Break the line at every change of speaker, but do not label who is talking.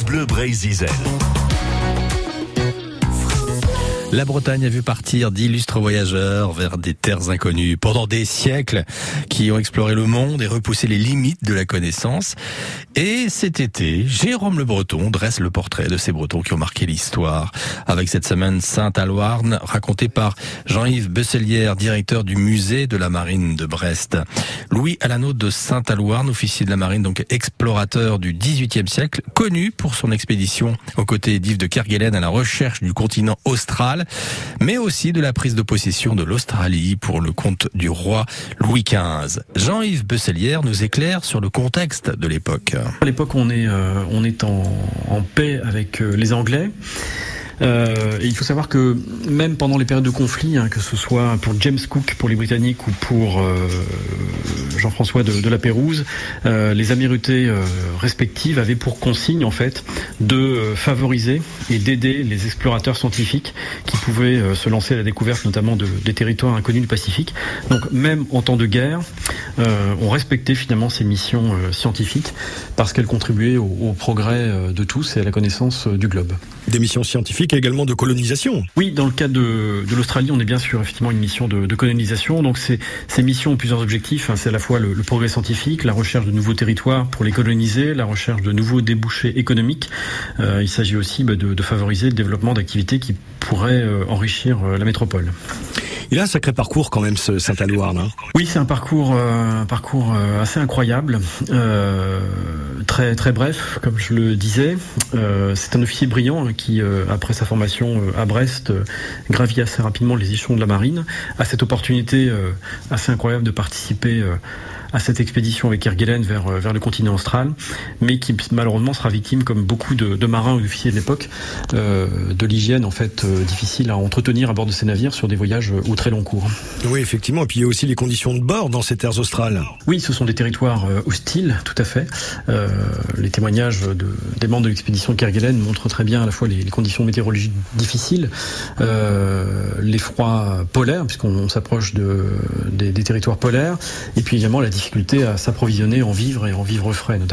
Bleu Brésil.
La Bretagne a vu partir d'illustres voyageurs vers des terres inconnues pendant des siècles qui ont exploré le monde et repoussé les limites de la connaissance. Et cet été, Jérôme Le Breton dresse le portrait de ces Bretons qui ont marqué l'histoire avec cette semaine Sainte-Alouarne racontée par Jean-Yves Besselière, directeur du musée de la marine de Brest. Louis Alano de Sainte-Alouarne, officier de la marine, donc explorateur du XVIIIe siècle, connu pour son expédition aux côtés d'Yves de Kerguelen à la recherche du continent austral mais aussi de la prise de possession de l'Australie pour le compte du roi Louis XV. Jean-Yves Besselière nous éclaire sur le contexte de l'époque.
À l'époque, on est, euh, on est en, paix avec euh, les Anglais. Euh, et il faut savoir que même pendant les périodes de conflit, hein, que ce soit pour James Cook, pour les Britanniques ou pour euh, Jean-François de, la Pérouse, euh, les Amirautés respectives avaient pour consigne en fait de favoriser et d'aider les explorateurs scientifiques qui pouvaient se lancer à la découverte notamment de, des territoires inconnus du Pacifique. Donc même en temps de guerre, on respectait finalement ces missions scientifiques parce qu'elles contribuaient au, au progrès de tous et à la connaissance du globe.
Des missions scientifiques également de colonisation.
Oui, dans le cas de, l'Australie, on est bien sûr effectivement une mission de, colonisation. Donc ces, missions ont plusieurs objectifs. Hein. C'est à la fois le, progrès scientifique, la recherche de nouveaux territoires pour les coloniser, la recherche de nouveaux débouchés économiques. Euh, il s'agit aussi bah, de, de, favoriser le développement d'activités qui pourraient euh, enrichir euh, la métropole.
Il a un sacré parcours quand même, ce Saint-Alouarn. Hein
oui, c'est un parcours, euh, un parcours euh, assez incroyable, euh, très très bref, comme je le disais. Euh, c'est un officier brillant hein, qui, euh, après sa formation à Brest, gravit assez rapidement les échelons de la marine, a cette opportunité assez incroyable de participer à cette expédition avec Kerguelen vers, vers le continent austral, mais qui malheureusement sera victime, comme beaucoup de, de marins ou d'officiers de l'époque, de l'hygiène en fait difficile à entretenir à bord de ces navires sur des voyages outre très long cours.
Oui, effectivement. Et puis il y a aussi les conditions de bord dans ces terres australes.
Oui, ce sont des territoires euh, hostiles, tout à fait. Euh, les témoignages de, des membres de l'expédition Kerguelen montrent très bien à la fois les, les conditions météorologiques difficiles, euh, les froids polaires, puisqu'on s'approche de, des, des territoires polaires, et puis également la à s'approvisionner en vivres et en vivres frais, notamment.